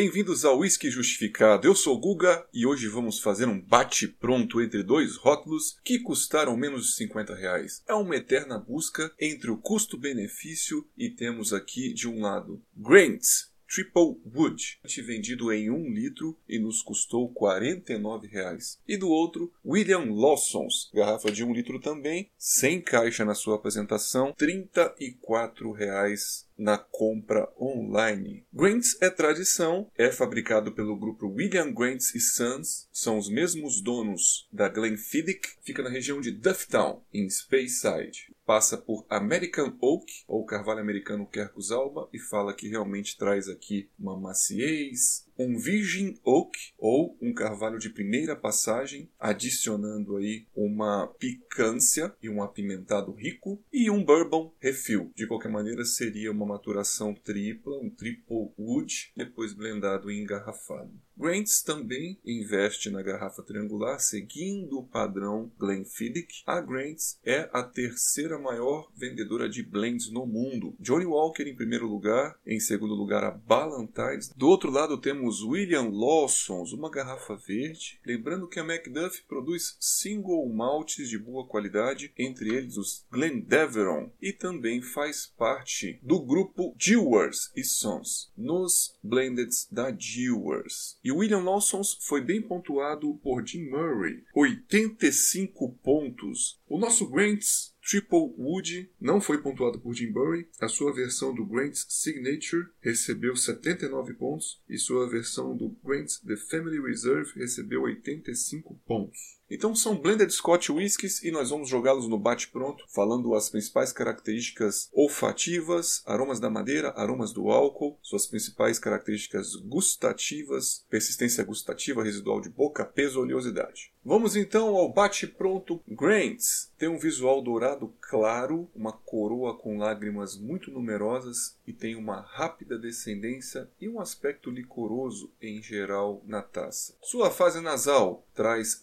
Bem-vindos ao Whisky Justificado. Eu sou Guga e hoje vamos fazer um bate-pronto entre dois rótulos que custaram menos de 50 reais. É uma eterna busca entre o custo-benefício e temos aqui de um lado Grains, Triple Wood, vendido em 1 litro e nos custou 49 reais. E do outro, William Lawson's, garrafa de 1 litro também, sem caixa na sua apresentação, 34 reais na compra online. Grants é tradição, é fabricado pelo grupo William Grants Sons, são os mesmos donos da Glenfiddich, fica na região de Dufftown, em Speyside. Passa por American Oak, ou carvalho americano Quercus alba, e fala que realmente traz aqui uma maciez, um Virgin Oak ou um carvalho de primeira passagem, adicionando aí uma picância e um apimentado rico e um bourbon refill. De qualquer maneira, seria uma maturação tripla, um triple wood, depois blendado e engarrafado. Grants também investe na garrafa triangular, seguindo o padrão Glenfiddich. A Grants é a terceira maior vendedora de blends no mundo. Johnny Walker em primeiro lugar, em segundo lugar a Ballantines. Do outro lado temos William Lawson's, uma garrafa verde. Lembrando que a Macduff produz single maltes de boa qualidade, entre eles os Glendeveron, e também faz parte do grupo Dewars e Sons, nos blendeds da Dewars. E William Lawson foi bem pontuado por Jim Murray, 85 pontos. O nosso Grants Triple Wood não foi pontuado por Jim Murray. A sua versão do Grants Signature recebeu 79 pontos e sua versão do Grants The Family Reserve recebeu 85 pontos. Então são blended Scotch whiskies e nós vamos jogá-los no bate-pronto, falando as principais características olfativas, aromas da madeira, aromas do álcool, suas principais características gustativas, persistência gustativa, residual de boca, peso, oleosidade. Vamos então ao bate-pronto Grains. Tem um visual dourado claro, uma coroa com lágrimas muito numerosas e tem uma rápida descendência e um aspecto licoroso em geral na taça. Sua fase nasal traz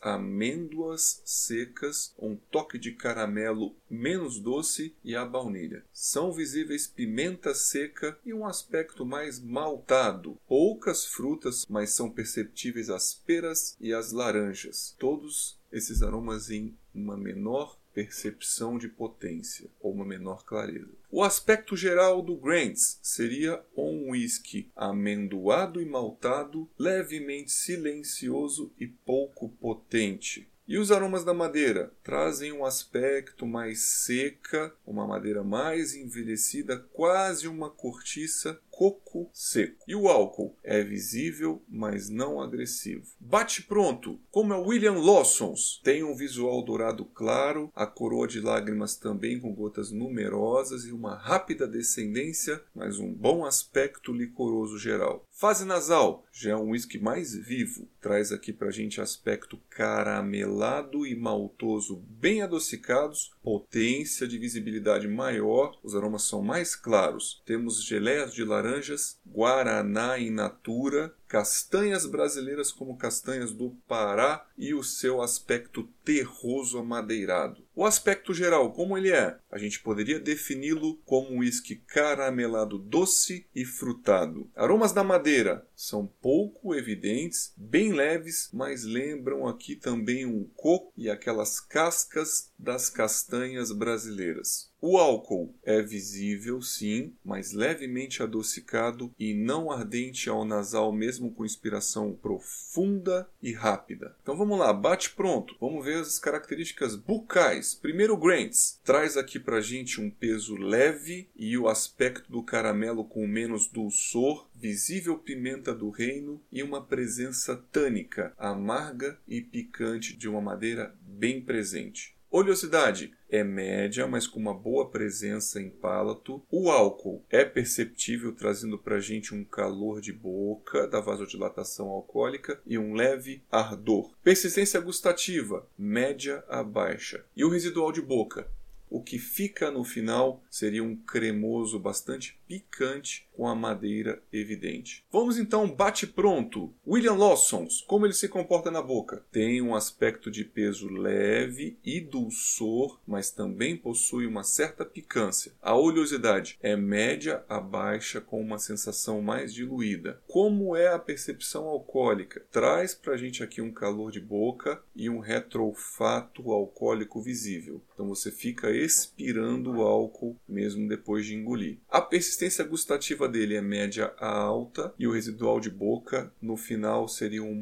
amêndoas secas, um toque de caramelo menos doce e a baunilha. São visíveis pimenta seca e um aspecto mais maltado. Poucas frutas, mas são perceptíveis as peras e as laranjas. Todos esses aromas em uma menor percepção de potência ou uma menor clareza. O aspecto geral do Grants seria um whisky amendoado e maltado, levemente silencioso e pouco potente. E os aromas da madeira trazem um aspecto mais seca, uma madeira mais envelhecida, quase uma cortiça coco seco. E o álcool é visível, mas não agressivo. Bate pronto, como é William Lawson's. Tem um visual dourado claro, a coroa de lágrimas também com gotas numerosas e uma rápida descendência, mas um bom aspecto licoroso geral. Fase nasal, já é um whisky mais vivo, traz aqui pra gente aspecto caramelado e maltoso bem adocicados, potência de visibilidade maior, os aromas são mais claros. Temos geleias de laranja laranjas, guaraná in natura, castanhas brasileiras como castanhas do Pará e o seu aspecto terroso amadeirado. O aspecto geral, como ele é? A gente poderia defini-lo como um uísque caramelado doce e frutado. Aromas da madeira são pouco evidentes, bem leves, mas lembram aqui também um coco e aquelas cascas das castanhas brasileiras. O álcool é visível, sim, mas levemente adocicado e não ardente ao nasal, mesmo com inspiração profunda e rápida. Então vamos lá, bate pronto. Vamos ver as características bucais. Primeiro, Grants traz aqui pra gente um peso leve e o aspecto do caramelo com menos dulçor, visível pimenta do reino e uma presença tânica, amarga e picante de uma madeira bem presente. Oleosidade é média, mas com uma boa presença em palato. O álcool é perceptível, trazendo para a gente um calor de boca da vasodilatação alcoólica e um leve ardor. Persistência gustativa, média a baixa. E o residual de boca? O que fica no final seria um cremoso bastante picante com a madeira evidente. Vamos então bate pronto. William Lawson's, como ele se comporta na boca? Tem um aspecto de peso leve e dulçor, mas também possui uma certa picância. A oleosidade é média a baixa com uma sensação mais diluída. Como é a percepção alcoólica? Traz pra gente aqui um calor de boca e um retrofato alcoólico visível. Então você fica expirando o álcool mesmo depois de engolir. A persistência gustativa dele é média a alta e o residual de boca no final seria um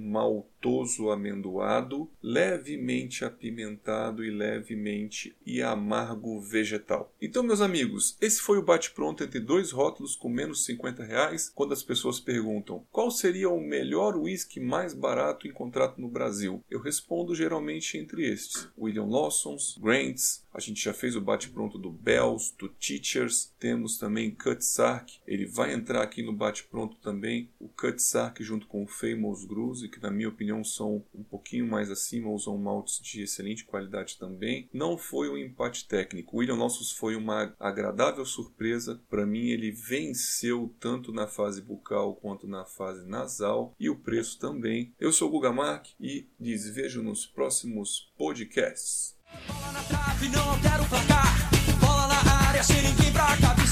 maltoso amendoado, levemente apimentado e levemente e amargo vegetal. Então, meus amigos, esse foi o bate-pronto entre dois rótulos com menos 50 reais. Quando as pessoas perguntam qual seria o melhor whisky mais barato encontrado no Brasil, eu respondo geralmente entre estes: William Lawson's, Grant's, a gente já fez o bate-pronto do Bells, do Teachers, temos também Kutzark, ele vai entrar aqui no bate-pronto também, o Kutzark junto com o Famous Gruze, que na minha opinião são um pouquinho mais acima, usam maltes de excelente qualidade também. Não foi um empate técnico, o William Nossos foi uma agradável surpresa, para mim ele venceu tanto na fase bucal quanto na fase nasal, e o preço também. Eu sou o Guga Mark e lhes vejo nos próximos podcasts. Bola na trave, não placar. Bola na área, sem ninguém pra cabeça.